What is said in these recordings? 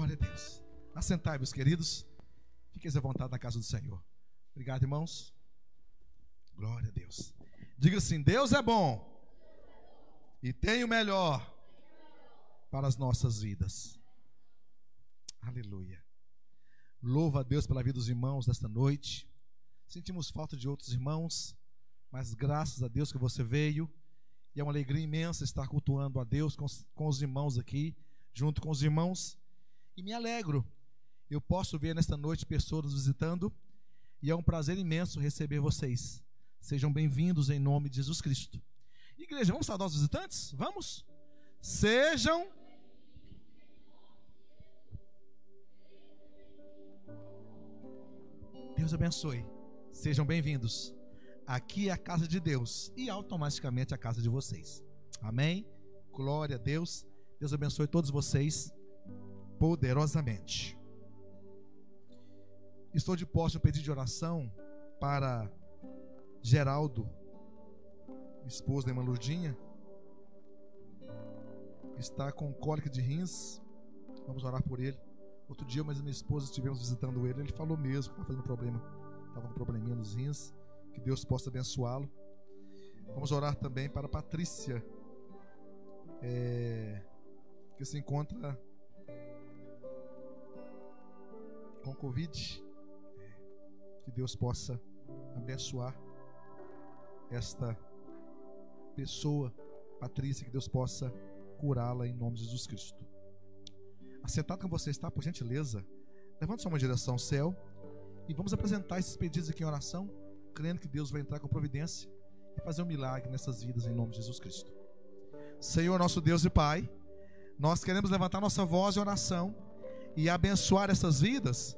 Glória a Deus. Assentai, meus queridos. Fiquem à vontade na casa do Senhor. Obrigado, irmãos. Glória a Deus. Diga assim: Deus é bom e tem o melhor para as nossas vidas. Aleluia. Louva a Deus pela vida dos irmãos desta noite. Sentimos falta de outros irmãos, mas graças a Deus que você veio. E é uma alegria imensa estar cultuando a Deus com, com os irmãos aqui, junto com os irmãos. E me alegro. Eu posso ver nesta noite pessoas visitando. E é um prazer imenso receber vocês. Sejam bem-vindos em nome de Jesus Cristo. Igreja, vamos saudar os visitantes? Vamos? Sejam Deus abençoe. Sejam bem-vindos. Aqui é a casa de Deus e automaticamente a casa de vocês. Amém? Glória a Deus. Deus abençoe todos vocês poderosamente. Estou de posse um pedido de oração para Geraldo, esposo da irmã Lurdinha. Está com cólica de rins. Vamos orar por ele. Outro dia, mas minha esposa estivemos visitando ele, ele falou mesmo que estava fazendo problema, estava com um probleminha nos rins, que Deus possa abençoá-lo. Vamos orar também para Patrícia, é, que se encontra com Covid. Que Deus possa abençoar esta pessoa, Patrícia, que Deus possa curá-la em nome de Jesus Cristo. Assentado com você está, por gentileza, levante sua mão em direção ao céu e vamos apresentar esses pedidos aqui em oração, crendo que Deus vai entrar com providência e fazer um milagre nessas vidas em nome de Jesus Cristo. Senhor, nosso Deus e Pai, nós queremos levantar nossa voz em oração e abençoar essas vidas,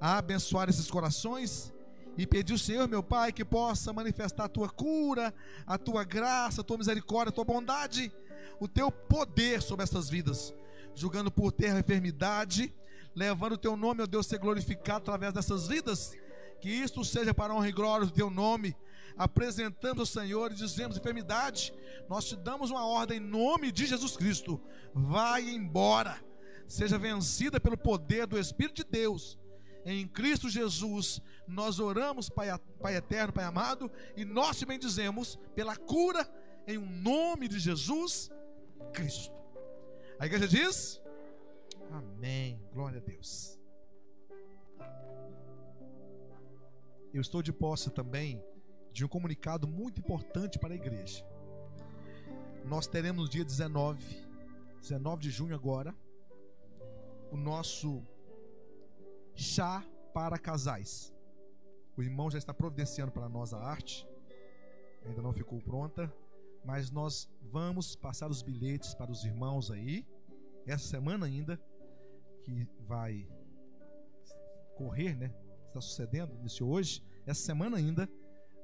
abençoar esses corações e pedir ao Senhor, meu Pai, que possa manifestar a tua cura, a tua graça, a tua misericórdia, a tua bondade, o teu poder sobre essas vidas julgando por terra a enfermidade, levando o teu nome, ó Deus, ser glorificado através dessas vidas. Que isto seja para a honra e glória do teu nome. Apresentamos ao Senhor e dizemos: enfermidade, nós te damos uma ordem em nome de Jesus Cristo. Vai embora, seja vencida pelo poder do Espírito de Deus. Em Cristo Jesus, nós oramos, Pai, Pai eterno, Pai amado, e nós te bendizemos pela cura em um nome de Jesus Cristo. A igreja diz: Amém. Glória a Deus. Eu estou de posse também de um comunicado muito importante para a igreja. Nós teremos no dia 19, 19 de junho agora, o nosso chá para casais. O irmão já está providenciando para nós a arte, ainda não ficou pronta, mas nós vamos passar os bilhetes para os irmãos aí, essa semana ainda, que vai correr, né? Está sucedendo, iniciou hoje. Essa semana ainda,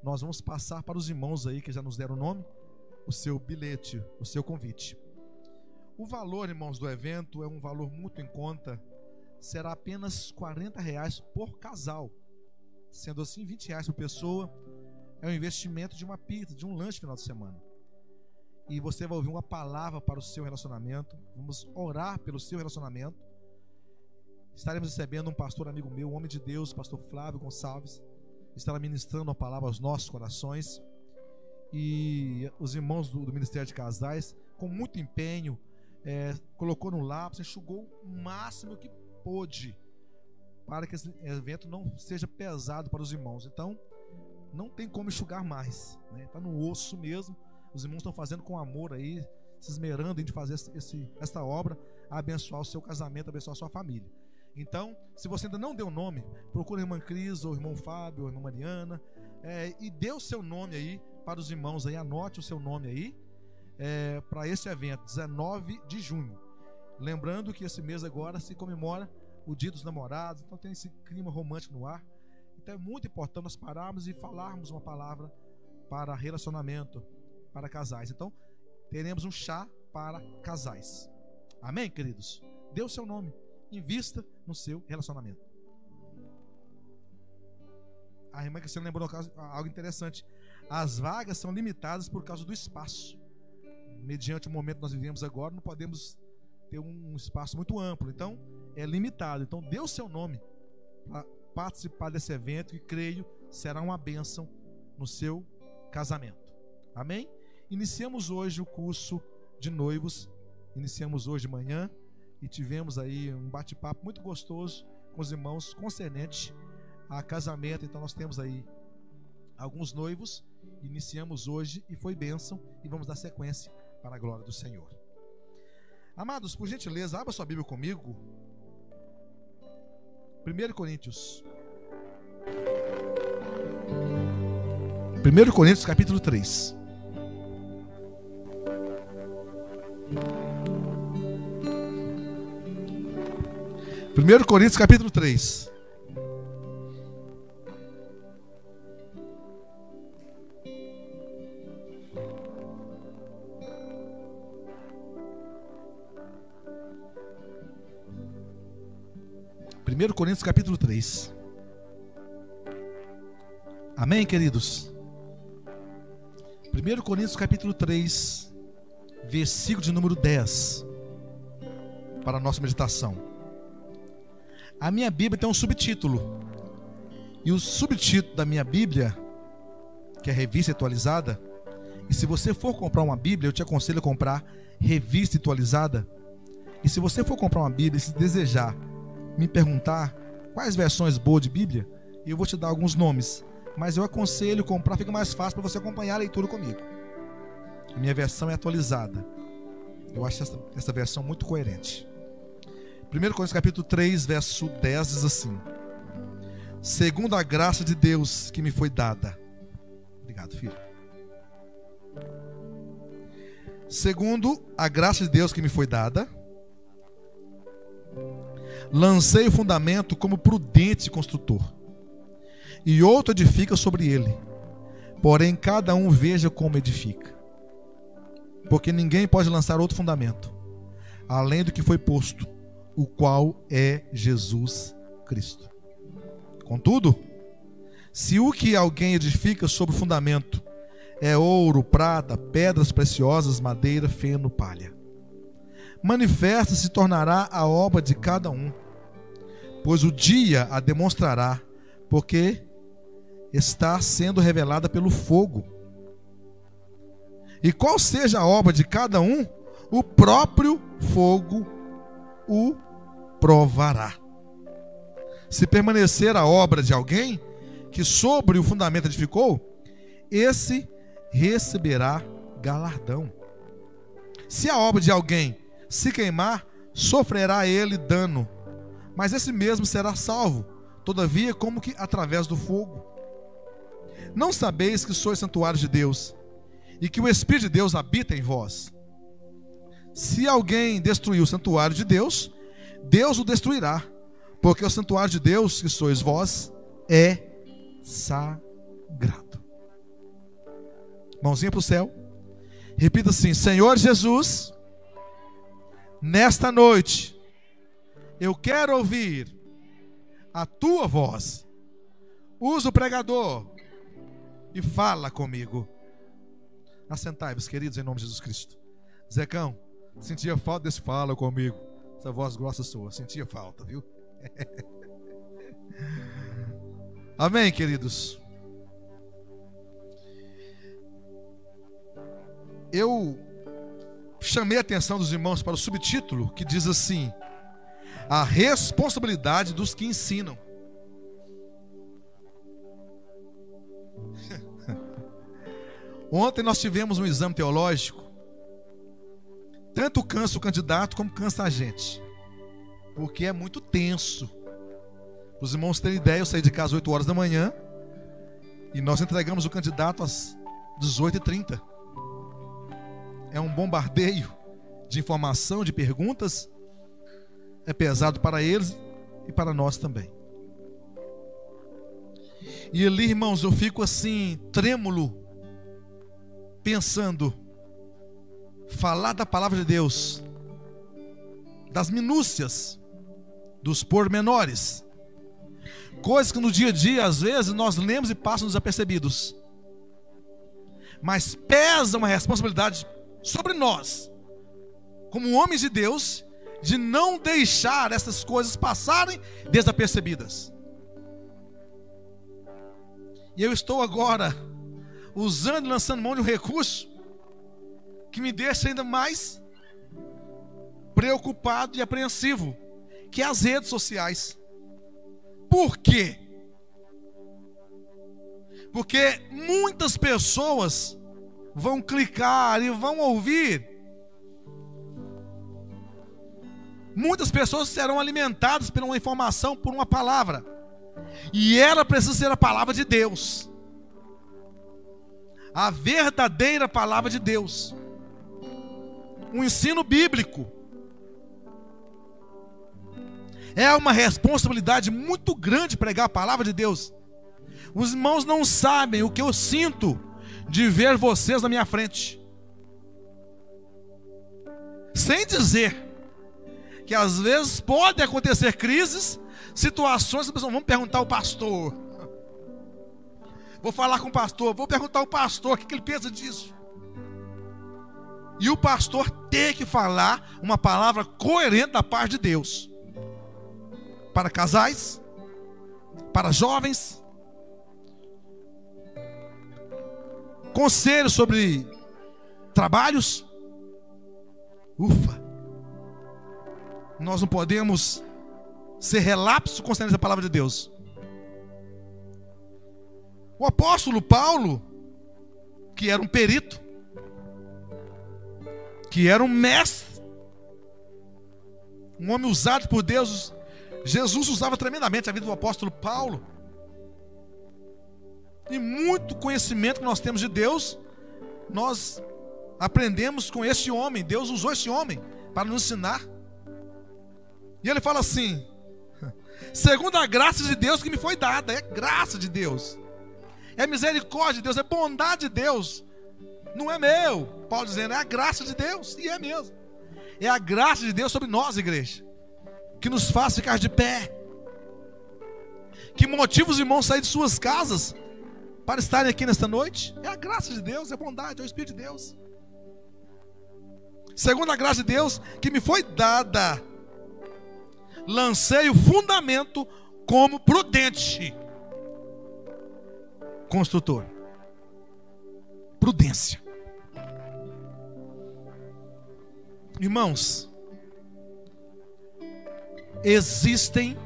nós vamos passar para os irmãos aí que já nos deram o nome, o seu bilhete, o seu convite. O valor, irmãos, do evento é um valor muito em conta, será apenas 40 reais por casal. Sendo assim, 20 reais por pessoa é um investimento de uma pizza, de um lanche final de semana e você vai ouvir uma palavra para o seu relacionamento. Vamos orar pelo seu relacionamento. Estaremos recebendo um pastor amigo meu, um homem de Deus, pastor Flávio Gonçalves, estará ministrando a palavra aos nossos corações. E os irmãos do, do Ministério de Casais, com muito empenho, é, colocou no lápis, enxugou o máximo que pôde para que esse evento não seja pesado para os irmãos. Então, não tem como enxugar mais, né? Tá no osso mesmo os irmãos estão fazendo com amor aí, se esmerando em fazer esse, essa obra, abençoar o seu casamento, abençoar a sua família. Então, se você ainda não deu nome, procure a irmã Cris, ou o irmão Fábio, ou a irmã Mariana, é, e dê o seu nome aí para os irmãos aí, anote o seu nome aí, é, para esse evento, 19 de junho. Lembrando que esse mês agora se comemora o Dia dos Namorados, então tem esse clima romântico no ar. Então é muito importante nós pararmos e falarmos uma palavra para relacionamento, para casais. Então, teremos um chá para casais. Amém, queridos? Dê o seu nome, invista no seu relacionamento. A irmã Cristiana lembrou algo interessante. As vagas são limitadas por causa do espaço. Mediante o momento que nós vivemos agora, não podemos ter um espaço muito amplo. Então, é limitado. Então, dê o seu nome para participar desse evento e creio será uma bênção no seu casamento. Amém? Iniciamos hoje o curso de noivos. Iniciamos hoje de manhã e tivemos aí um bate-papo muito gostoso com os irmãos concernente a casamento. Então nós temos aí alguns noivos. Iniciamos hoje e foi bênção e vamos dar sequência para a glória do Senhor. Amados, por gentileza, abra sua Bíblia comigo. 1 Coríntios. 1 Coríntios capítulo 3. 1 Coríntios capítulo 3. Primeiro Coríntios capítulo 3. Amém, queridos? 1 Coríntios capítulo 3, versículo de número 10, para a nossa meditação. A minha Bíblia tem um subtítulo. E o subtítulo da minha Bíblia, que é revista atualizada, e se você for comprar uma Bíblia, eu te aconselho a comprar revista atualizada. E se você for comprar uma Bíblia e se desejar me perguntar quais versões boas de Bíblia, eu vou te dar alguns nomes. Mas eu aconselho comprar, fica mais fácil para você acompanhar a leitura comigo. Minha versão é atualizada. Eu acho essa, essa versão muito coerente. 1 Coríntios capítulo 3, verso 10 diz assim: Segundo a graça de Deus que me foi dada. Obrigado, filho. Segundo a graça de Deus que me foi dada, lancei o fundamento como prudente construtor, e outro edifica sobre ele. Porém, cada um veja como edifica. Porque ninguém pode lançar outro fundamento, além do que foi posto o qual é Jesus Cristo. Contudo, se o que alguém edifica sobre o fundamento é ouro, prata, pedras preciosas, madeira, feno, palha, manifesta se tornará a obra de cada um, pois o dia a demonstrará, porque está sendo revelada pelo fogo. E qual seja a obra de cada um, o próprio fogo o provará. Se permanecer a obra de alguém que sobre o fundamento edificou, esse receberá galardão. Se a obra de alguém se queimar, sofrerá ele dano, mas esse mesmo será salvo, todavia, como que através do fogo. Não sabeis que sois santuário de Deus e que o Espírito de Deus habita em vós? Se alguém destruir o santuário de Deus, Deus o destruirá, porque o santuário de Deus, que sois vós, é sagrado. Mãozinha para o céu. Repita assim: Senhor Jesus, nesta noite, eu quero ouvir a tua voz. Usa o pregador e fala comigo. Assentai-vos, queridos, em nome de Jesus Cristo. Zecão, sentia falta desse fala comigo. Essa voz grossa sua, sentia falta, viu? Amém, queridos. Eu chamei a atenção dos irmãos para o subtítulo que diz assim: A responsabilidade dos que ensinam. Ontem nós tivemos um exame teológico tanto cansa o candidato como cansa a gente. Porque é muito tenso. Os irmãos terem ideia, eu saí de casa às 8 horas da manhã e nós entregamos o candidato às 18h30. É um bombardeio de informação, de perguntas. É pesado para eles e para nós também. E ali, irmãos, eu fico assim, trêmulo, pensando falar da palavra de Deus, das minúcias, dos pormenores, coisas que no dia a dia, às vezes, nós lemos e passam desapercebidos, mas pesa uma responsabilidade sobre nós, como homens de Deus, de não deixar essas coisas passarem desapercebidas. E eu estou agora usando e lançando mão de um recurso que me deixa ainda mais preocupado e apreensivo, que é as redes sociais. Por quê? Porque muitas pessoas vão clicar e vão ouvir. Muitas pessoas serão alimentadas por uma informação, por uma palavra. E ela precisa ser a palavra de Deus. A verdadeira palavra de Deus. Um ensino bíblico. É uma responsabilidade muito grande pregar a palavra de Deus. Os irmãos não sabem o que eu sinto de ver vocês na minha frente. Sem dizer que às vezes podem acontecer crises, situações vamos perguntar ao pastor. Vou falar com o pastor, vou perguntar ao pastor o que ele pensa disso. E o pastor tem que falar uma palavra coerente da parte de Deus. Para casais, para jovens, conselhos sobre trabalhos. Ufa! Nós não podemos ser relapso concernente a palavra de Deus. O apóstolo Paulo, que era um perito, que era um mestre, um homem usado por Deus, Jesus usava tremendamente a vida do apóstolo Paulo e muito conhecimento que nós temos de Deus, nós aprendemos com este homem. Deus usou este homem para nos ensinar. E ele fala assim: segundo a graça de Deus que me foi dada, é graça de Deus, é misericórdia de Deus, é bondade de Deus, não é meu. Paulo dizendo, é a graça de Deus, e é mesmo. É a graça de Deus sobre nós, igreja, que nos faz ficar de pé, que motiva os irmãos a sair de suas casas para estarem aqui nesta noite? É a graça de Deus, é a bondade, é o Espírito de Deus. Segundo a graça de Deus que me foi dada, lancei o fundamento como prudente construtor. Prudência. Irmãos, existem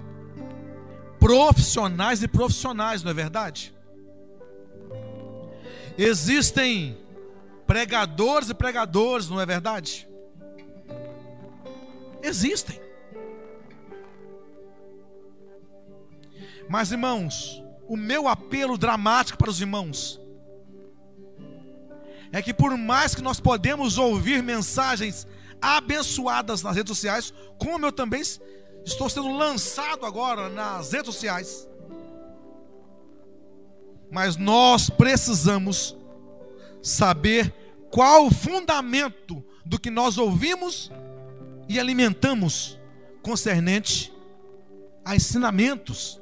profissionais e profissionais, não é verdade? Existem pregadores e pregadores, não é verdade? Existem. Mas, irmãos, o meu apelo dramático para os irmãos é que por mais que nós podemos ouvir mensagens abençoadas nas redes sociais, como eu também estou sendo lançado agora nas redes sociais, mas nós precisamos saber qual o fundamento do que nós ouvimos e alimentamos concernente a ensinamentos.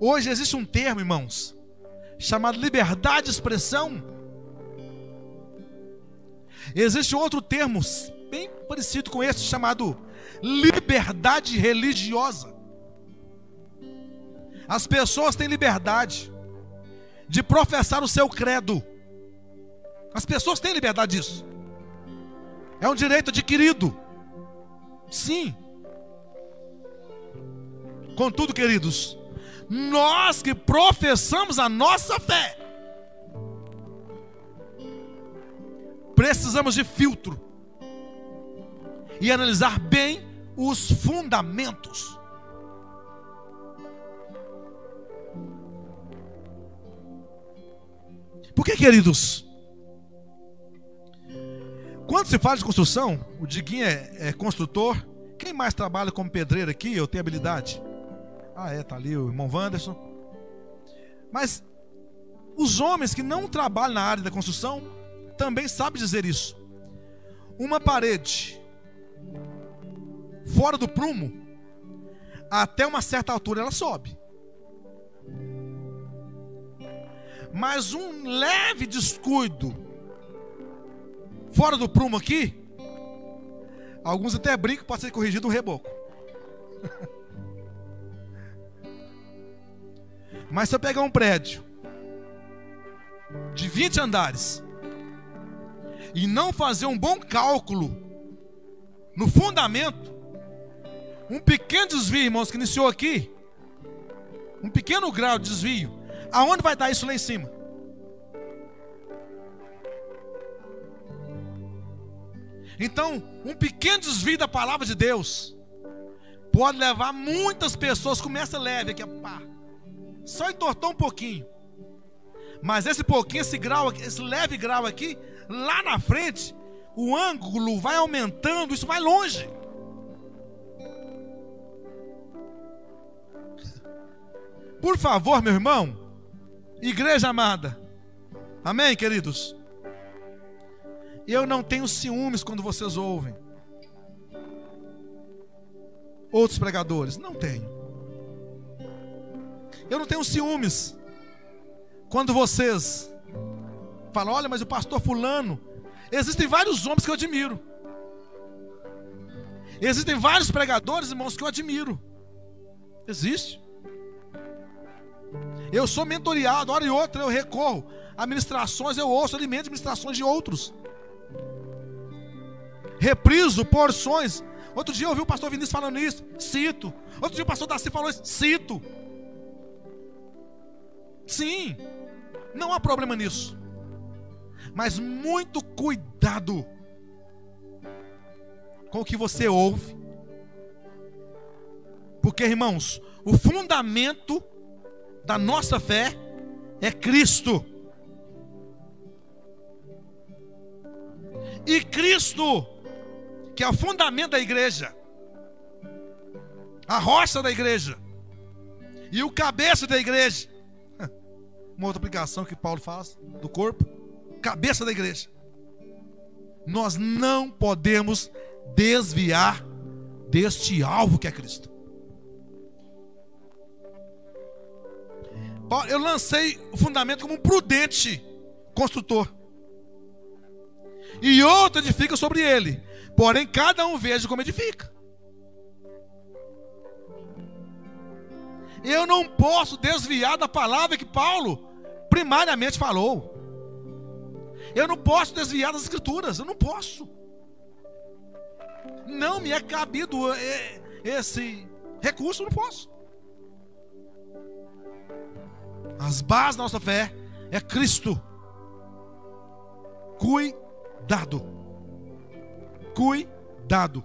Hoje existe um termo, irmãos, chamado liberdade de expressão. Existe outro termo bem parecido com esse, chamado liberdade religiosa. As pessoas têm liberdade de professar o seu credo. As pessoas têm liberdade disso. É um direito adquirido. Sim. Contudo, queridos, nós que professamos a nossa fé, precisamos de filtro e analisar bem os fundamentos. Por que, queridos? Quando se fala de construção, o Diguinho é, é, construtor. Quem mais trabalha como pedreiro aqui? Eu tenho habilidade. Ah, é, tá ali o irmão Wanderson. Mas os homens que não trabalham na área da construção também sabem dizer isso. Uma parede fora do prumo, até uma certa altura ela sobe. Mas um leve descuido fora do prumo aqui, Alguns até brincam pode ser corrigido um reboco. Mas se eu pegar um prédio de 20 andares e não fazer um bom cálculo no fundamento, um pequeno desvio, irmãos, que iniciou aqui, um pequeno grau de desvio, aonde vai dar isso lá em cima? Então, um pequeno desvio da palavra de Deus pode levar muitas pessoas, começa leve aqui, pá, só entortou um pouquinho. Mas esse pouquinho, esse grau, esse leve grau aqui, lá na frente, o ângulo vai aumentando, isso vai longe. Por favor, meu irmão, igreja amada, amém, queridos? Eu não tenho ciúmes quando vocês ouvem outros pregadores, não tenho. Eu não tenho ciúmes quando vocês falam, olha, mas o pastor fulano, existem vários homens que eu admiro. Existem vários pregadores, irmãos, que eu admiro. Existe. Eu sou mentoriado, hora e outra eu recorro a ministrações, eu ouço alimento ministrações de outros. Repriso porções. Outro dia eu ouvi o pastor Vinícius falando isso, cito. Outro dia o pastor Darcy falou isso, cito. Sim, não há problema nisso. Mas muito cuidado com o que você ouve. Porque, irmãos, o fundamento da nossa fé é Cristo. E Cristo, que é o fundamento da igreja, a rocha da igreja, e o cabeça da igreja, uma outra aplicação que Paulo faz do corpo, cabeça da igreja. Nós não podemos desviar deste alvo que é Cristo. Eu lancei o fundamento como um prudente construtor. E outro edifica sobre ele. Porém, cada um veja como edifica. Eu não posso desviar da palavra que Paulo primariamente falou. Eu não posso desviar das escrituras, eu não posso. Não me é cabido é, esse recurso, eu não posso. As bases da nossa fé é Cristo. Cuidado. Cuidado.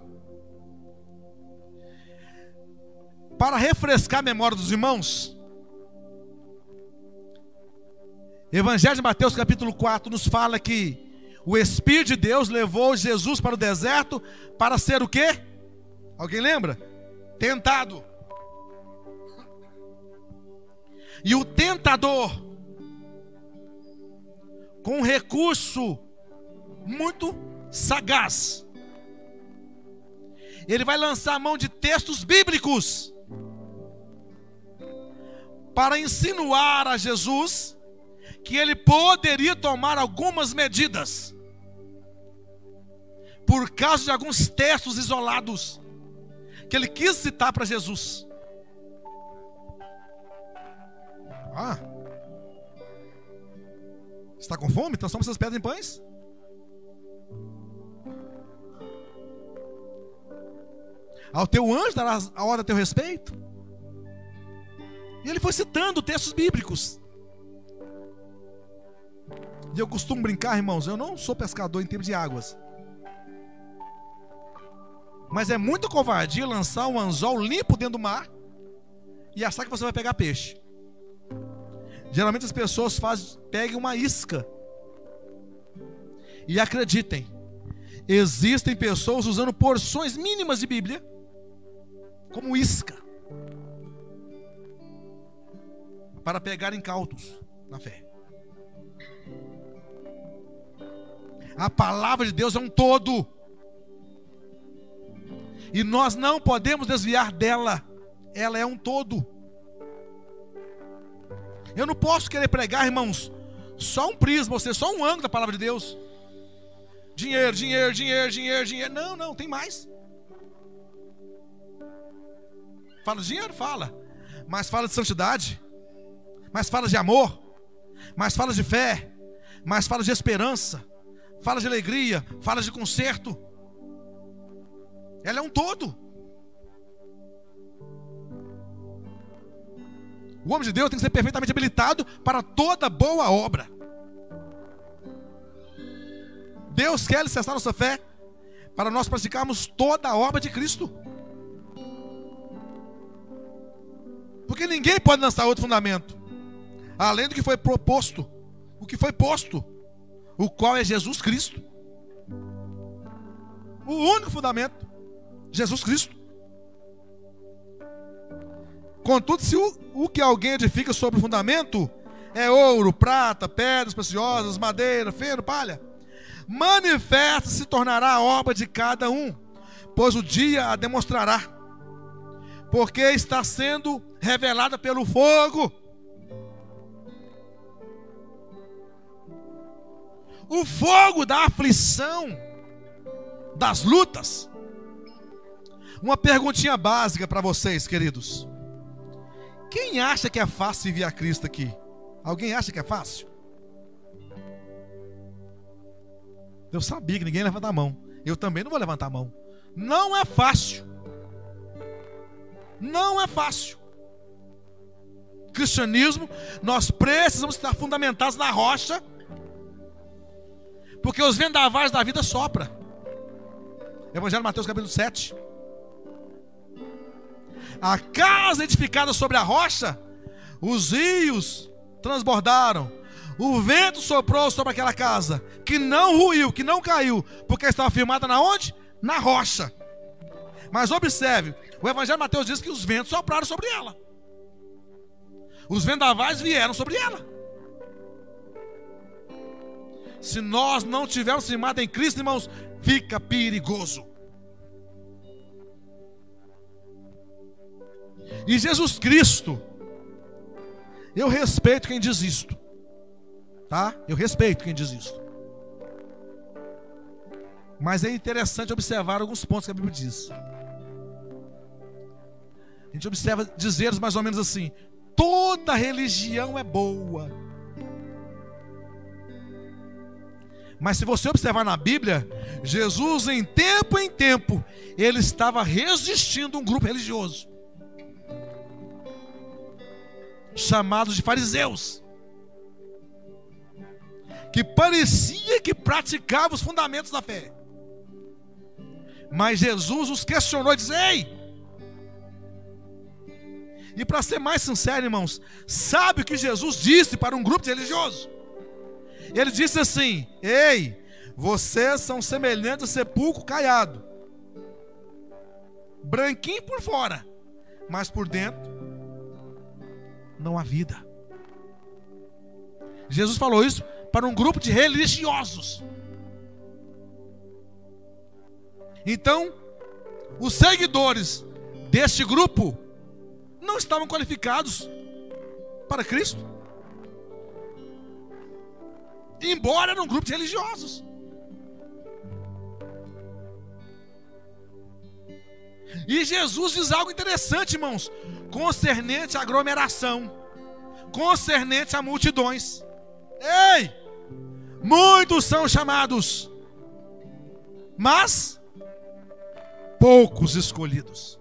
Para refrescar a memória dos irmãos, Evangelho de Mateus, capítulo 4, nos fala que o Espírito de Deus levou Jesus para o deserto para ser o quê? Alguém lembra? Tentado. E o tentador, com um recurso muito sagaz, ele vai lançar a mão de textos bíblicos para insinuar a Jesus que ele poderia tomar algumas medidas por causa de alguns textos isolados que ele quis citar para Jesus. Ah, está com fome? Somos essas pedras em pães? Ao teu anjo dará a hora a teu respeito. E ele foi citando textos bíblicos. E eu costumo brincar, irmãos, eu não sou pescador em termos de águas. Mas é muito covardia lançar um anzol limpo dentro do mar e achar que você vai pegar peixe. Geralmente as pessoas fazem, pegam uma isca. E acreditem, existem pessoas usando porções mínimas de Bíblia como isca para pegar incautos na fé. A palavra de Deus é um todo. E nós não podemos desviar dela. Ela é um todo. Eu não posso querer pregar, irmãos, só um prisma, ou só um ângulo da palavra de Deus. Dinheiro, dinheiro, dinheiro, dinheiro, dinheiro. Não, não, tem mais. Fala de dinheiro? Fala. Mas fala de santidade. Mas fala de amor. Mas fala de fé. Mas fala de esperança. Fala de alegria. Fala de conserto. Ela é um todo. O homem de Deus tem que ser perfeitamente habilitado para toda boa obra. Deus quer alicerçar nossa fé para nós praticarmos toda a obra de Cristo. Porque ninguém pode lançar outro fundamento, além do que foi proposto, o que foi posto, o qual é Jesus Cristo. O único fundamento, Jesus Cristo. Contudo, se o, o que alguém edifica sobre o fundamento é ouro, prata, pedras preciosas, madeira, feno, palha, manifesta se tornará a obra de cada um, pois o dia a demonstrará, porque está sendo revelada pelo fogo. O fogo da aflição, das lutas. Uma perguntinha básica para vocês, queridos. Quem acha que é fácil vir a Cristo aqui? Alguém acha que é fácil? Eu sabia que ninguém levanta a mão. Eu também não vou levantar a mão. Não é fácil. Não é fácil. Cristianismo, nós precisamos estar fundamentados na rocha, porque os vendavais da vida sopra. Evangelho de Mateus capítulo 7. A casa edificada sobre a rocha, os rios transbordaram, o vento soprou sobre aquela casa, que não ruiu, que não caiu, porque estava firmada na onde? Na rocha. Mas observe, o Evangelho de Mateus diz que os ventos sopraram sobre ela. Os vendavais vieram sobre ela. Se nós não tivermos firmado em Cristo, irmãos, fica perigoso. E Jesus Cristo, eu respeito quem diz isto, tá? Eu respeito quem diz isto. Mas é interessante observar alguns pontos que a Bíblia diz. A gente observa dizeres mais ou menos assim: toda religião é boa. Mas se você observar na Bíblia, Jesus, em tempo em tempo, ele estava resistindo um grupo religioso chamados de fariseus, que parecia que praticava os fundamentos da fé. Mas Jesus os questionou e disse: Ei! E para ser mais sincero, irmãos, sabe o que Jesus disse para um grupo de religiosos? Ele disse assim: Ei, vocês são semelhantes a sepulcro caiado, branquinho por fora, mas por dentro não há vida. Jesus falou isso para um grupo de religiosos. Então, os seguidores deste grupo não estavam qualificados para Cristo. Embora era um grupo de religiosos. E Jesus diz algo interessante, irmãos concernente à aglomeração, concernente a multidões. Ei! Muitos são chamados, mas poucos escolhidos.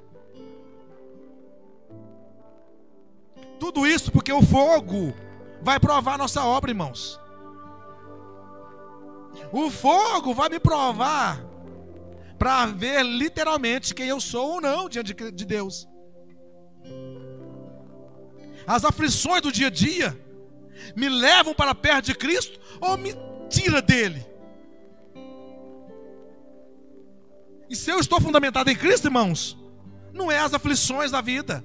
Tudo isso porque o fogo vai provar nossa obra, irmãos. O fogo vai me provar para ver literalmente quem eu sou ou não diante de Deus. As aflições do dia a dia me levam para perto de Cristo ou me tira dele? E se eu estou fundamentado em Cristo, irmãos, não é as aflições da vida,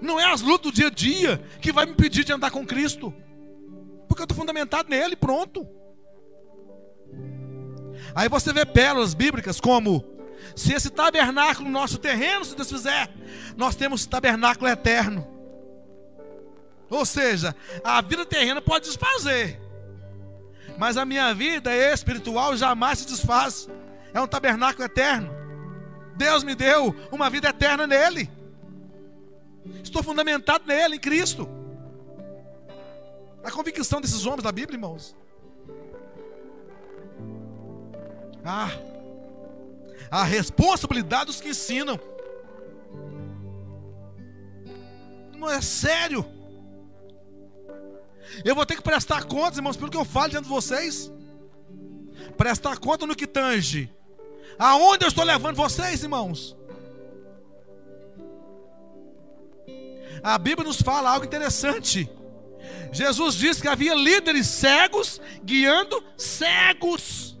não é as lutas do dia a dia que vai me impedir de andar com Cristo, porque eu estou fundamentado nele, pronto. Aí você vê pérolas bíblicas como se esse tabernáculo nosso terreno se desfizer, nós temos tabernáculo eterno. Ou seja, a vida terrena pode desfazer, Mas a minha vida espiritual jamais se desfaz. É um tabernáculo eterno. Deus me deu uma vida eterna nele. Estou fundamentado nele, em Cristo. A convicção desses homens da Bíblia, irmãos. Ah, a responsabilidade dos que ensinam. Não é sério. Eu vou ter que prestar contas, irmãos, pelo que eu falo diante de vocês. Prestar conta no que tange. Aonde eu estou levando vocês, irmãos? A Bíblia nos fala algo interessante. Jesus disse que havia líderes cegos guiando cegos.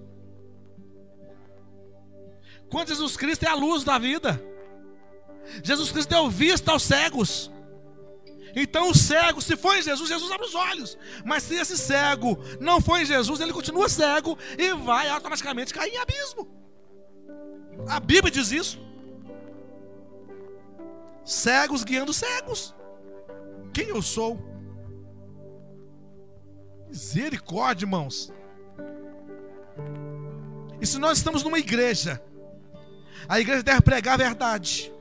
Quando Jesus Cristo é a luz da vida. Jesus Cristo deu vista aos cegos. Então o cego, se foi em Jesus, Jesus abre os olhos. Mas se esse cego não foi em Jesus, ele continua cego e vai automaticamente cair em abismo. A Bíblia diz isso. Cegos guiando cegos. Quem eu sou? Misericórdia, irmãos. E se nós estamos numa igreja, a igreja deve pregar a verdade.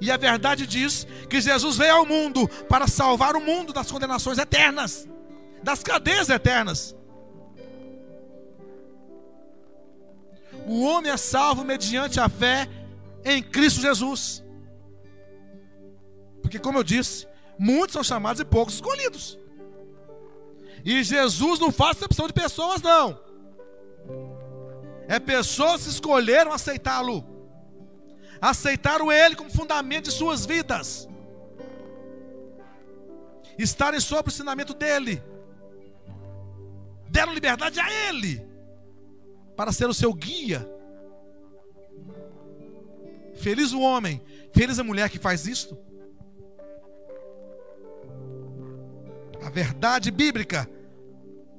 E a verdade diz que Jesus veio ao mundo para salvar o mundo das condenações eternas, das cadeias eternas. O homem é salvo mediante a fé em Cristo Jesus. Porque, como eu disse, muitos são chamados e poucos escolhidos. E Jesus não faz exceção de pessoas, não. É pessoas que escolheram aceitá-lo aceitaram Ele como fundamento de suas vidas, estarem sob o ensinamento dEle, deram liberdade a Ele, para ser o seu guia. Feliz o homem, feliz a mulher que faz isto. A verdade bíblica,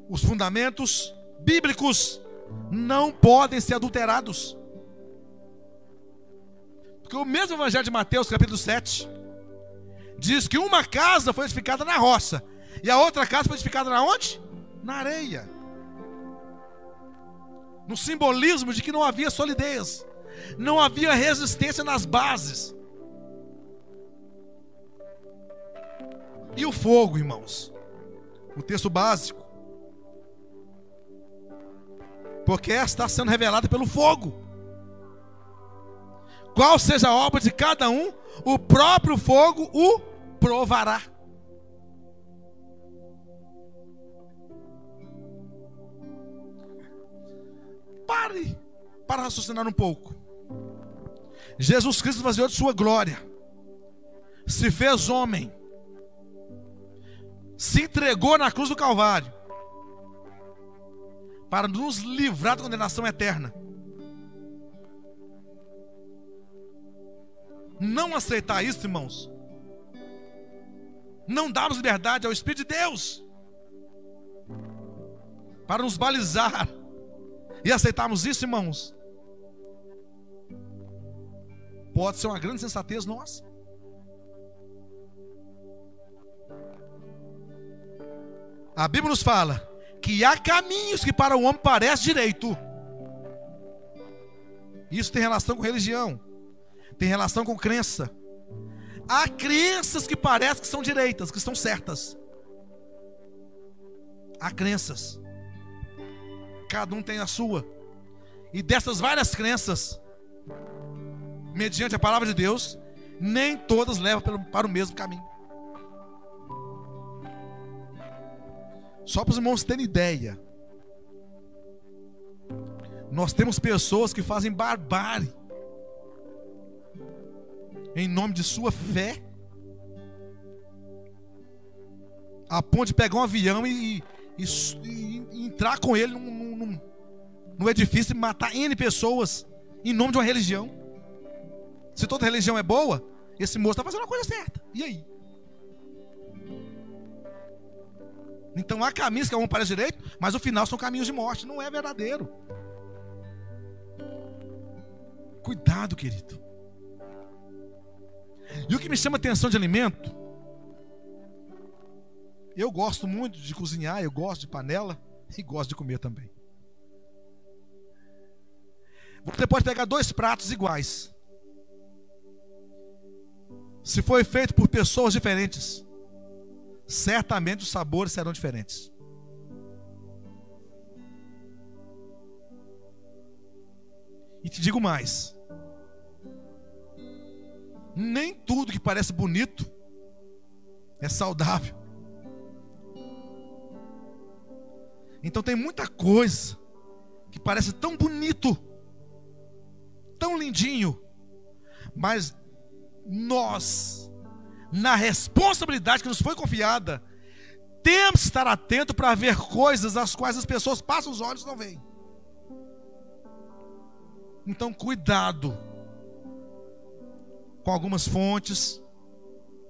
os fundamentos bíblicos não podem ser adulterados. Porque o mesmo Evangelho de Mateus, capítulo 7, diz que uma casa foi edificada na roça, e a outra casa foi edificada na onde? Na areia. No simbolismo de que não havia solidez, não havia resistência nas bases. E o fogo, irmãos? O texto básico. Porque está sendo revelada pelo fogo. Qual seja a obra de cada um, o próprio fogo o provará. Pare para raciocinar um pouco. Jesus Cristo vaziou de sua glória, se fez homem, se entregou na cruz do Calvário, para nos livrar da condenação eterna. Não aceitar isso, irmãos, não darmos liberdade ao Espírito de Deus para nos balizar e aceitarmos isso, irmãos, pode ser uma grande sensatez nossa. A Bíblia nos fala que há caminhos que para o homem parece direito. Isso tem relação com religião tem relação com crença. Há crenças que parecem que são direitas, que são certas. Há crenças. Cada um tem a sua. E dessas várias crenças, mediante a palavra de Deus, nem todas levam para o mesmo caminho. Só para os irmãos terem ideia. Nós temos pessoas que fazem barbárie em nome de sua fé, a ponto de pegar um avião e, e, e, e entrar com ele num, num, num edifício e matar N pessoas em nome de uma religião. Se toda religião é boa, esse moço está fazendo a coisa certa. E aí? Então há caminhos que vão para a direita, mas o final são caminhos de morte. Não é verdadeiro. Cuidado, querido. E o que me chama atenção de alimento, eu gosto muito de cozinhar, eu gosto de panela, e gosta de comer também. Você pode pegar dois pratos iguais. Se foi feito por pessoas diferentes, certamente os sabores serão diferentes. E te digo mais: nem tudo que parece bonito é saudável. Então tem muita coisa que parece tão bonito, tão lindinho, mas nós, na responsabilidade que nos foi confiada, temos que estar atento para ver coisas as quais as pessoas passam os olhos e não veem. Então, cuidado com algumas fontes,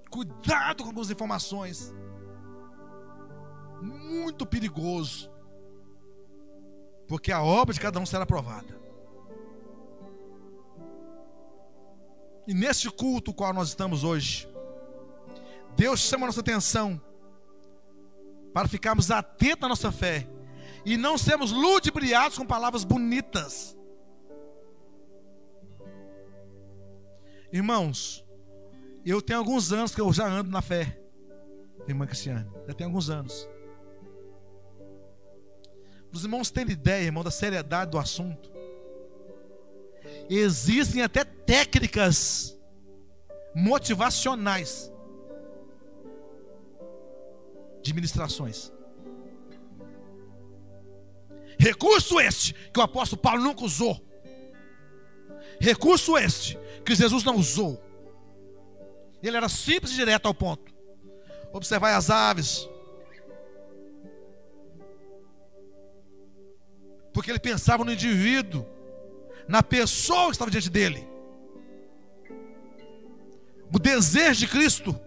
cuidado com algumas informações. Muito perigoso, porque a obra de cada um será aprovada. E neste culto qual nós estamos hoje, Deus chama a nossa atenção para ficarmos atentos à nossa fé e não sermos ludibriados com palavras bonitas. Irmãos, eu tenho alguns anos que eu já ando na fé, irmã Cristiane. Já tem alguns anos. Os irmãos têm ideia, irmão, da seriedade do assunto. Existem até técnicas motivacionais de ministrações. Recurso este que o apóstolo Paulo nunca usou. Recurso este que Jesus não usou. Ele era simples e direto ao ponto. Observai as aves. Porque ele pensava no indivíduo, na pessoa que estava diante dele. O desejo de Cristo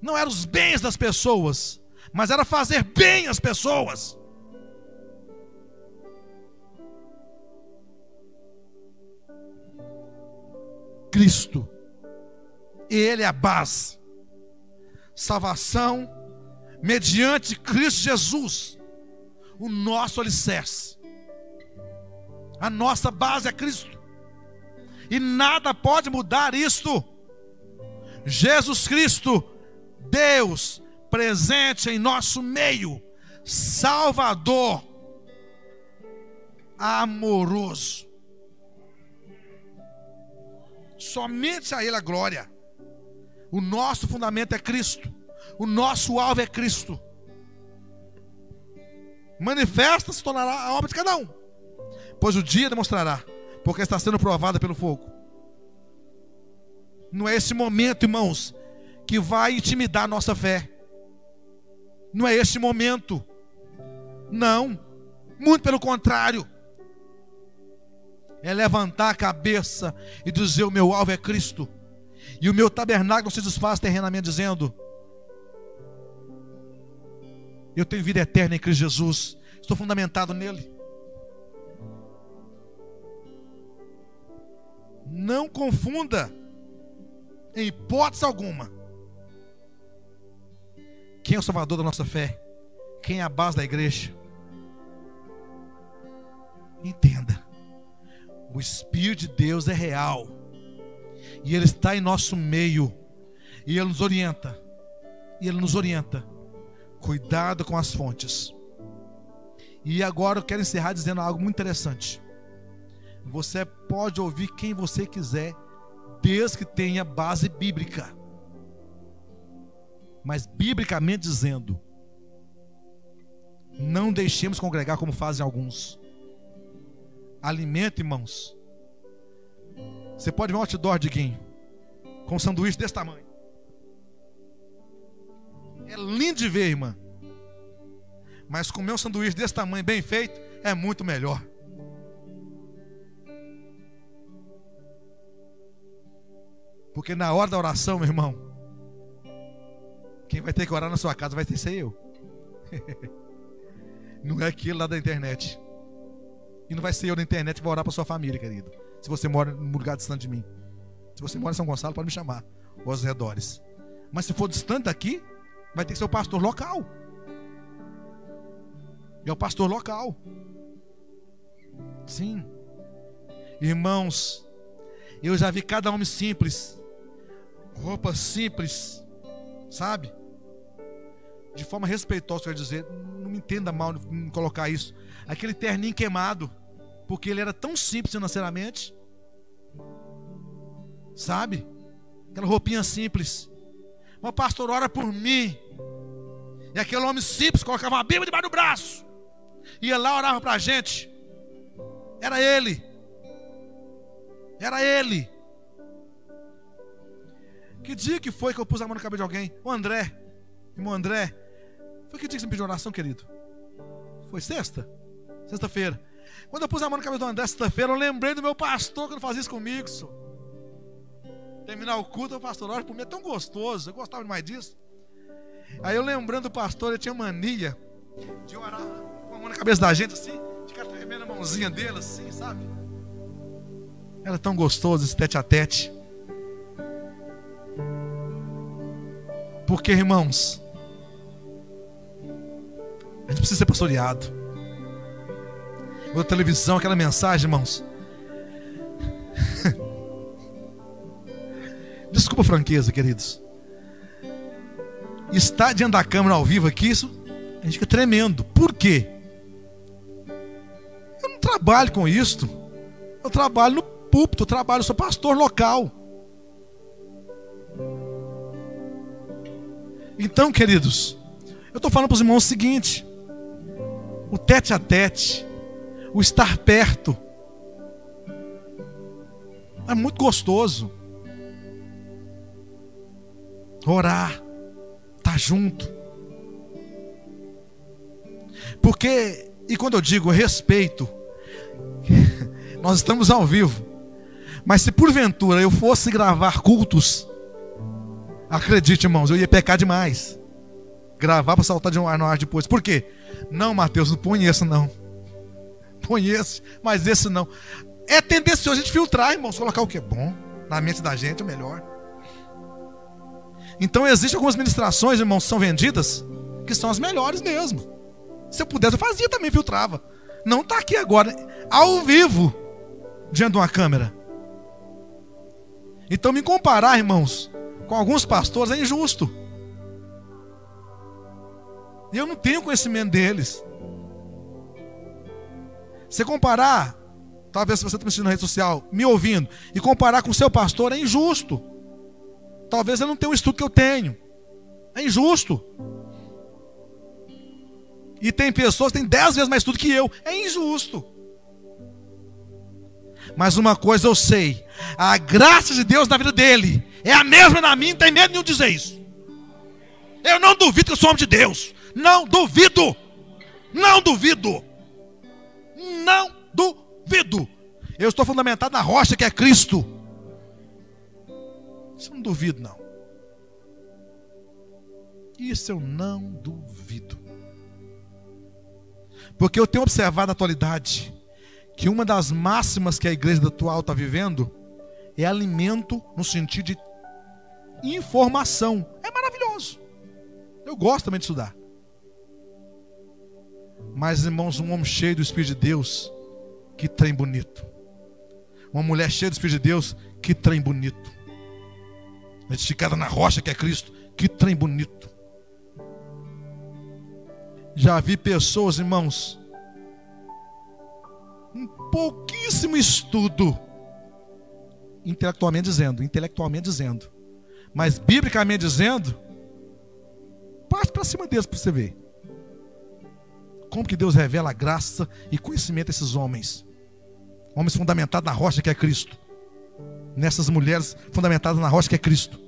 não era os bens das pessoas, mas era fazer bem as pessoas. Cristo. Ele é a base. Salvação mediante Cristo Jesus, o nosso alicerce. A nossa base é Cristo. E nada pode mudar isto. Jesus Cristo, Deus presente em nosso meio, Salvador, amoroso. Somente a Ele a glória. O nosso fundamento é Cristo. O nosso alvo é Cristo. Manifesta se tornará a obra de cada um. Pois o dia demonstrará, porque está sendo provada pelo fogo. Não é esse momento, irmãos, que vai intimidar a nossa fé. Não é esse momento. Não. Muito pelo contrário é levantar a cabeça e dizer: O meu alvo é Cristo, e o meu tabernáculo se desfaz terrenamente, dizendo: Eu tenho vida eterna em Cristo Jesus, estou fundamentado nele. Não confunda, em hipótese alguma, quem é o Salvador da nossa fé, quem é a base da igreja. Entenda. O Espírito de Deus é real. E Ele está em nosso meio. E Ele nos orienta. E Ele nos orienta. Cuidado com as fontes. E agora eu quero encerrar dizendo algo muito interessante. Você pode ouvir quem você quiser, desde que tenha base bíblica. Mas biblicamente dizendo, não deixemos congregar como fazem alguns alimento, irmãos. Você pode ver um outdoor quem? Com um sanduíche desse tamanho. É lindo de ver, irmã. Mas comer um sanduíche desse tamanho, bem feito, é muito melhor. Porque na hora da oração, meu irmão, quem vai ter que orar na sua casa vai ter que ser eu. Não é aquilo lá da internet. E não vai ser eu na internet que vou orar para sua família, querido. Se você mora num lugar distante de mim. Se você mora em São Gonçalo, pode me chamar. Ou aos redores. Mas se for distante daqui, vai ter que ser o pastor local. é o pastor local. Sim. Irmãos, eu já vi cada homem simples, roupa simples, sabe? De forma respeitosa, quero dizer, não me entenda mal em colocar isso. Aquele terninho queimado, porque ele era tão simples financeiramente, sabe? Aquela roupinha simples. Mas pastor, ora por mim. E aquele homem simples colocava uma Bíblia debaixo do braço. Ia lá, orava para a gente. Era ele. Era ele. Que dia que foi que eu pus a mão na cabeça de alguém? O André. Irmão André. Foi que dia que você me pediu oração, querido? Foi sexta? Sexta-feira. Quando eu pus a mão na cabeça do André sexta-feira, eu lembrei do meu pastor quando fazia isso comigo. Terminar o culto, o pastor, olha, por mim é tão gostoso. Eu gostava demais disso. Aí eu lembrando do pastor, ele tinha mania de orar com a mão na cabeça da gente assim, ficar tremendo a mãozinha dele assim, sabe? Era tão gostoso esse tete a tete. Porque, irmãos, a gente precisa ser pastoreado. Na televisão, aquela mensagem, irmãos. Desculpa a franqueza, queridos. Está diante da câmera ao vivo aqui, isso a gente fica tremendo. Por quê? Eu não trabalho com isto. Eu trabalho no púlpito, eu trabalho, eu sou pastor local. Então, queridos, eu estou falando para os irmãos o seguinte: o tete a tete, o estar perto, é muito gostoso. Orar, estar tá junto. Porque, e quando eu digo respeito, nós estamos ao vivo. Mas se porventura eu fosse gravar cultos, acredite, irmãos, eu ia pecar demais. Gravar para saltar de um ar no ar depois. Por quê? Não, Mateus, não põe esse não. Esse, mas esse não. É tendencioso a gente filtrar, irmãos, colocar o que é bom na mente da gente, é melhor. Então existem algumas ministrações, irmãos, que são vendidas, que são as melhores mesmo. Se eu pudesse, eu fazia também, filtrava. Não está aqui agora, ao vivo, diante de uma câmera. Então me comparar, irmãos, com alguns pastores é injusto. Eu não tenho conhecimento deles. Você comparar, talvez se você está me assistindo na rede social, me ouvindo, e comparar com o seu pastor é injusto. Talvez eu não tenha o estudo que eu tenho. É injusto. E tem pessoas que têm dez vezes mais estudo que eu. É injusto. Mas uma coisa eu sei: a graça de Deus na vida dele é a mesma na minha, não tem medo nenhum de dizer isso. Eu não duvido que eu sou homem de Deus. Não duvido. Não duvido. Não duvido. Eu estou fundamentado na rocha que é Cristo. Isso eu não duvido, não. Isso eu não duvido. Porque eu tenho observado na atualidade que uma das máximas que a igreja atual está vivendo é alimento no sentido de informação. É maravilhoso. Eu gosto também de estudar. Mas, irmãos, um homem cheio do Espírito de Deus, que trem bonito. Uma mulher cheia do Espírito de Deus, que trem bonito. Edificada na rocha que é Cristo, que trem bonito. Já vi pessoas, irmãos, um pouquíssimo estudo, intelectualmente dizendo, intelectualmente dizendo, mas biblicamente dizendo, parte para cima deles para você ver. Como que Deus revela graça e conhecimento a esses homens? Homens fundamentados na rocha que é Cristo. Nessas mulheres fundamentadas na rocha que é Cristo.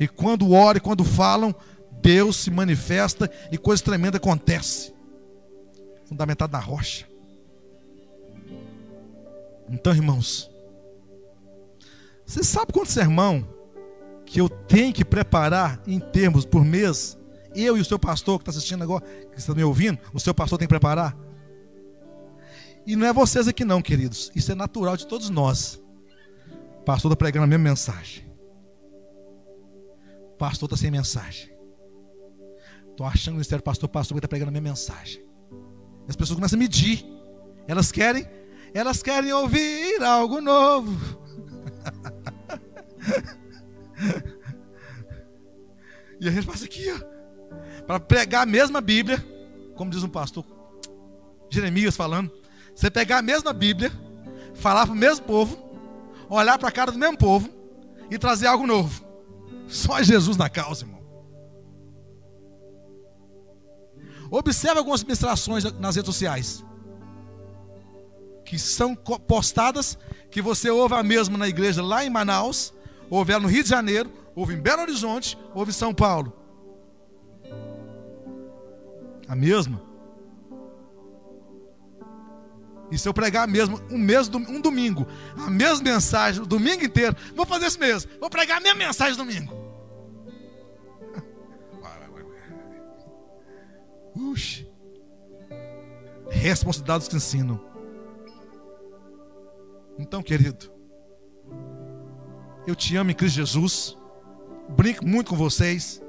E quando oram e quando falam, Deus se manifesta e coisa tremenda acontece. Fundamentado na rocha. Então, irmãos, você sabe quanto sermão que eu tenho que preparar em termos por mês? Eu e o seu pastor que está assistindo agora, que está me ouvindo, o seu pastor tem que preparar. E não é vocês aqui não, queridos. Isso é natural de todos nós. O pastor está pregando a mesma mensagem. O pastor está sem mensagem. Estou achando que o ministério pastor, pastor está pregando a minha mensagem. As pessoas começam a medir. Elas querem, elas querem ouvir algo novo. e a gente passa aqui, ó, para pregar a mesma Bíblia, como diz um pastor Jeremias falando, você pegar a mesma Bíblia, falar para o mesmo povo, olhar para a cara do mesmo povo e trazer algo novo. Só Jesus na causa, irmão. Observe algumas ministrações nas redes sociais que são postadas, que você ouve a mesma na igreja lá em Manaus, ouve ela no Rio de Janeiro, ouve em Belo Horizonte, ouve em São Paulo. A mesma. E se eu pregar mesmo um mês, um domingo, a mesma mensagem o domingo inteiro, vou fazer isso mesmo. Vou pregar a mesma mensagem domingo. Uxe. Responsabilidades que ensinam. Então, querido, eu te amo em Cristo Jesus. Brinco muito com vocês.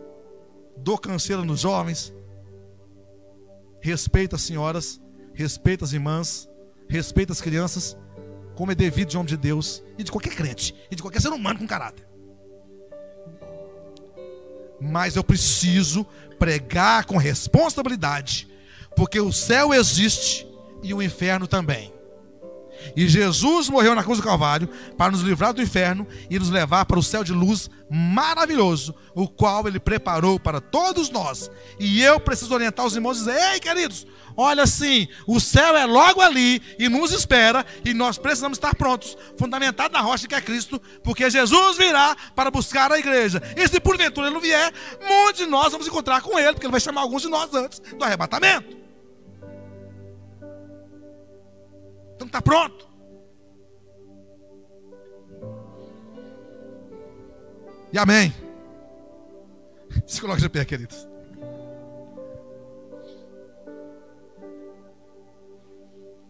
Dou canseira nos jovens. Respeito as senhoras. Respeito as irmãs respeita as crianças, como é devido de homem de Deus e de qualquer crente e de qualquer ser humano com caráter. Mas eu preciso pregar com responsabilidade, porque o céu existe e o inferno também. E Jesus morreu na cruz do Calvário para nos livrar do inferno e nos levar para o céu de luz maravilhoso, o qual Ele preparou para todos nós. E eu preciso orientar os irmãos e dizer: Ei, queridos, olha assim, o céu é logo ali e nos espera, e nós precisamos estar prontos, fundamentados na rocha que é Cristo, porque Jesus virá para buscar a igreja. E se porventura Ele não vier, muitos de nós vamos encontrar com Ele, porque Ele vai chamar alguns de nós antes do arrebatamento. Está pronto. E amém. Se coloque de pé, queridos.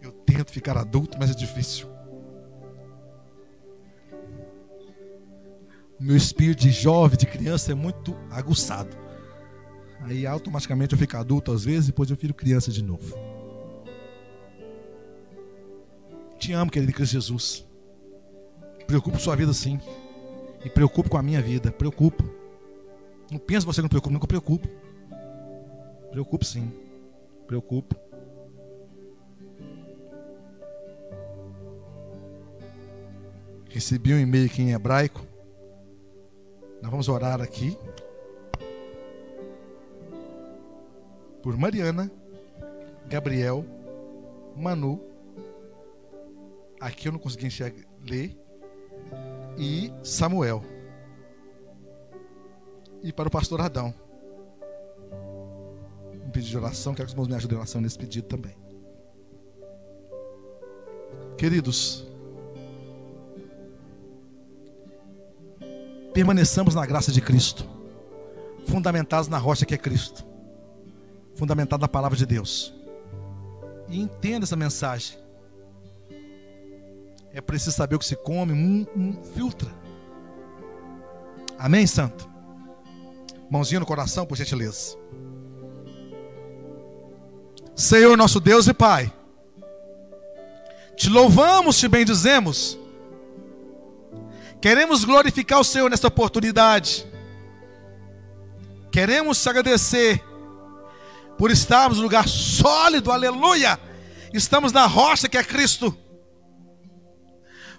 Eu tento ficar adulto, mas é difícil. O meu espírito de jovem, de criança é muito aguçado. Aí automaticamente eu fico adulto às vezes, depois eu fico criança de novo. Te amo, querido Cristo Jesus. Preocupo sua vida sim. E preocupo com a minha vida. Preocupo. Não pensa você que não preocupa, nunca preocupo. Preocupo sim. Preocupo. Recebi um e-mail aqui em hebraico. Nós vamos orar aqui. Por Mariana, Gabriel, Manu aqui eu não consegui enxergar, ler, e Samuel. E para o pastor Adão. Um pedido de oração, quero que os irmãos me ajudem em oração nesse pedido também. Queridos, permaneçamos na graça de Cristo, fundamentados na rocha que é Cristo, fundamentado na palavra de Deus. E entenda essa mensagem é preciso saber o que se come, um, filtra. Amém, santo? Mãozinha no coração, por gentileza. Senhor nosso Deus e Pai, te louvamos, te bendizemos. Queremos glorificar o Senhor nesta oportunidade. Queremos te agradecer por estarmos no lugar sólido, aleluia. Estamos na rocha que é Cristo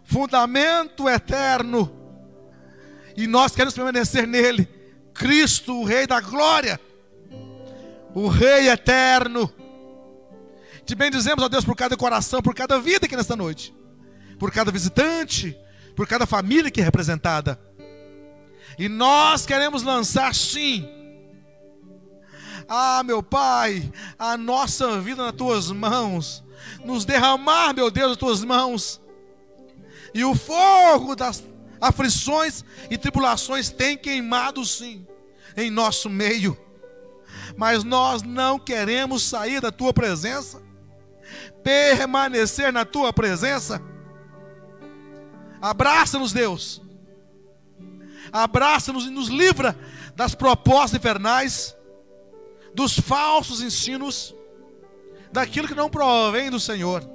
fundamento eterno. E nós queremos permanecer nele. Cristo, o Rei da glória, o Rei eterno. Te bendizemos, ó Deus, por cada coração, por cada vida aqui nesta noite, por cada visitante, por cada família que é representada. E nós queremos lançar, sim, ah, meu Pai, a nossa vida nas tuas mãos, nos derramar, meu Deus, nas tuas mãos e o fogo das aflições e tribulações tem queimado sim em nosso meio. Mas nós não queremos sair da tua presença, permanecer na tua presença. Abraça-nos, Deus. Abraça-nos e nos livra das propostas infernais, dos falsos ensinos, daquilo que não provém do Senhor.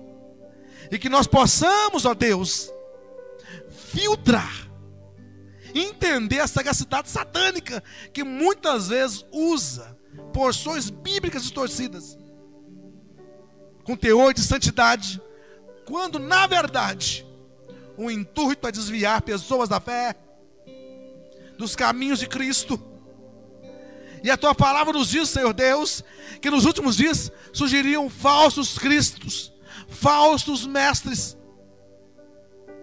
E que nós possamos, ó Deus, filtrar, entender a sagacidade satânica que muitas vezes usa porções bíblicas distorcidas com teor de santidade, quando na verdade o intuito é desviar pessoas da fé, dos caminhos de Cristo. E a tua palavra nos diz, Senhor Deus, que nos últimos dias surgiriam falsos cristos, falsos mestres.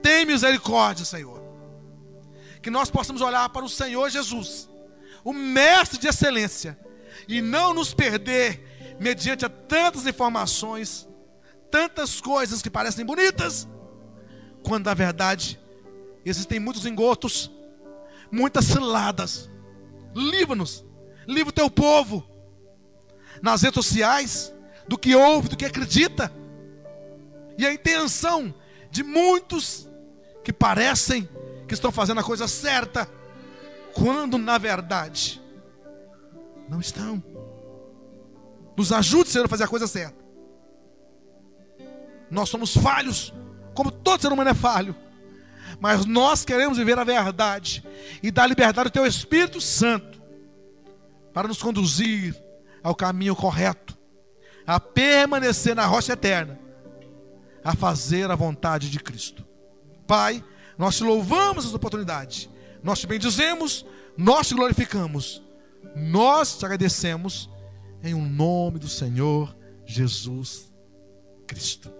Tem misericórdia, Senhor. Que nós possamos olhar para o Senhor Jesus, o mestre de excelência, e não nos perder mediante a tantas informações, tantas coisas que parecem bonitas, quando na verdade existem muitos engotos, muitas ciladas. Livra-nos, livra o teu povo nas redes sociais, do que ouve, do que acredita, e a intenção de muitos que parecem que estão fazendo a coisa certa, quando na verdade não estão. Nos ajude, Senhor, a fazer a coisa certa. Nós somos falhos, como todo ser humano é falho. Mas nós queremos viver a verdade e dar liberdade ao Teu Espírito Santo para nos conduzir ao caminho correto, a permanecer na rocha eterna, a fazer a vontade de Cristo. Pai, nós te louvamos essa oportunidade, nós te bendizemos, nós te glorificamos, nós te agradecemos em o um nome do Senhor Jesus Cristo.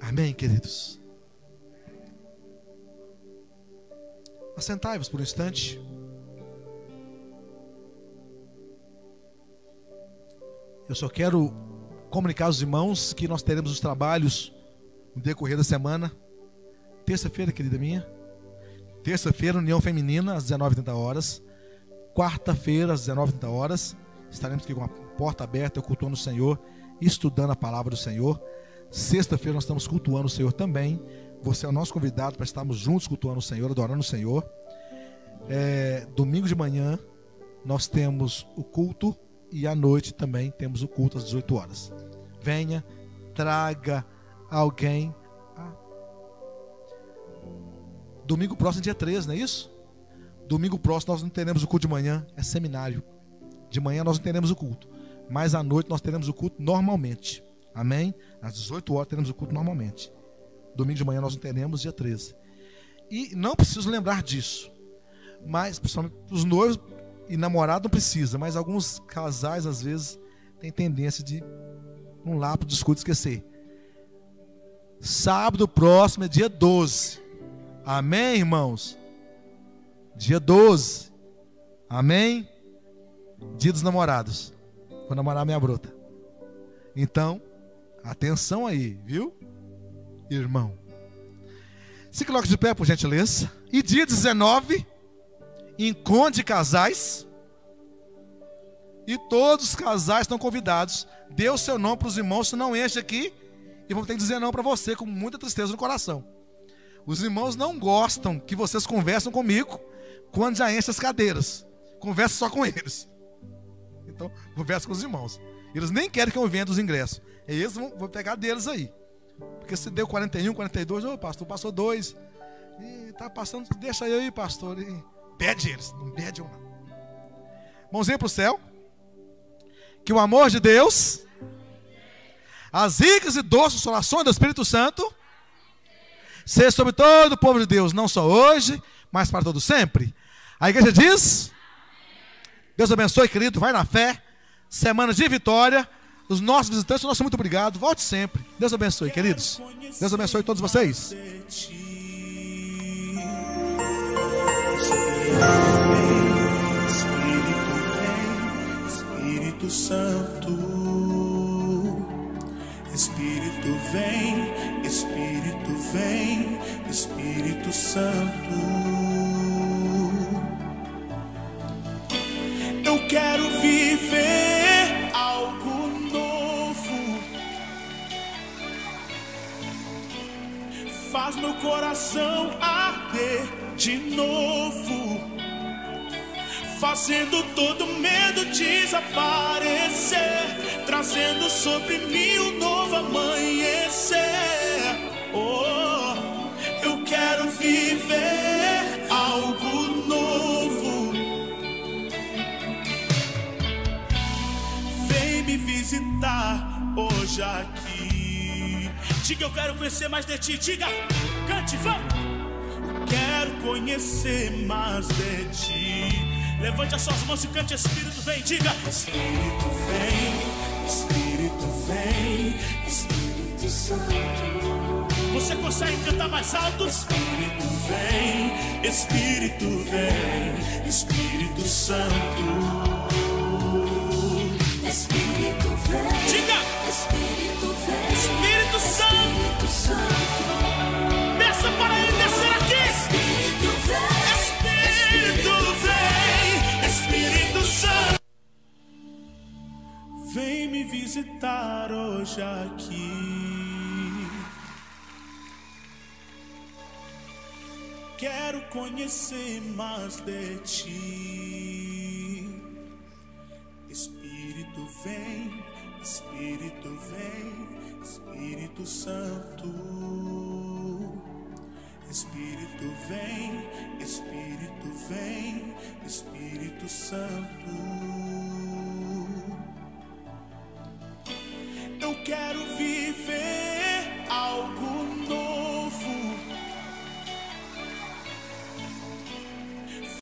Amém, queridos? Assentai-vos por um instante. Eu só quero comunicar aos irmãos que nós teremos os trabalhos no decorrer da semana. Terça-feira, querida minha. Terça-feira, União Feminina, às 19h30 horas. Quarta-feira, às 19h30 horas. Estaremos aqui com a porta aberta, cultuando o Senhor, estudando a palavra do Senhor. Sexta-feira nós estamos cultuando o Senhor também. Você é o nosso convidado para estarmos juntos cultuando o Senhor, adorando o Senhor. É, domingo de manhã nós temos o culto e à noite também temos o culto às 18 horas. Venha, traga alguém. Ah. Domingo próximo, dia 13, não é isso? Domingo próximo nós não teremos o culto de manhã, é seminário. De manhã nós não teremos o culto, mas à noite nós teremos o culto normalmente. Amém? Às 18 horas teremos o culto normalmente. Domingo de manhã nós não teremos, dia 13. E não preciso lembrar disso. Mas, principalmente os noivos e namorado não precisa, mas alguns casais às vezes têm tendência de, num lápis de escudo, esquecer. Sábado próximo é dia 12. Amém, irmãos? Dia 12. Amém? Dia dos namorados. Vou namorar minha bruta. Então, Atenção aí, viu? Irmão. Se coloque de pé, por gentileza. E dia 19, encontro de casais. E todos os casais estão convidados. Dê o seu nome para os irmãos, se não enche aqui. E vou ter que dizer não para você com muita tristeza no coração. Os irmãos não gostam que vocês conversem comigo quando já enche as cadeiras. Converse só com eles. Então, converse com os irmãos. Eles nem querem que eu venda os ingressos. É eles vão, vou pegar deles aí. Porque se deu 41, 42, ô pastor, passou dois. E tá passando, deixa eu aí, pastor. E pede eles, não pede não. Mãozinha para o céu. Que o amor de Deus, as ricas e doces consolações do Espírito Santo, seja sobre todo o povo de Deus, não só hoje, mas para todo sempre. A igreja diz: Deus abençoe, querido, vai na fé. Semana de vitória. Os nossos visitantes, nosso muito obrigado. Volte sempre. Deus abençoe, queridos. Deus abençoe todos vocês. Espírito Santo, vem, Espírito vem, Espírito Santo. Eu quero viver algo novo. Faz meu coração arder de novo. Fazendo todo medo desaparecer. trazendo sobre mim um novo amanhecer. Oh, eu quero viver algo novo. Vem me visitar hoje aqui. Diga, eu quero conhecer mais de ti. Diga, cante, vamos. Quero conhecer mais de ti. Levante as suas mãos e cante, Espírito vem, diga: Espírito vem, Espírito vem, Espírito Santo. Você consegue cantar mais alto? Espírito vem, Espírito vem, Espírito Santo. Espírito vem, Diga, Espírito vem, visitar hoje aqui. Quero conhecer mais de ti. Espírito vem, Espírito vem, Espírito Santo. Espírito vem, Espírito vem, Espírito Santo.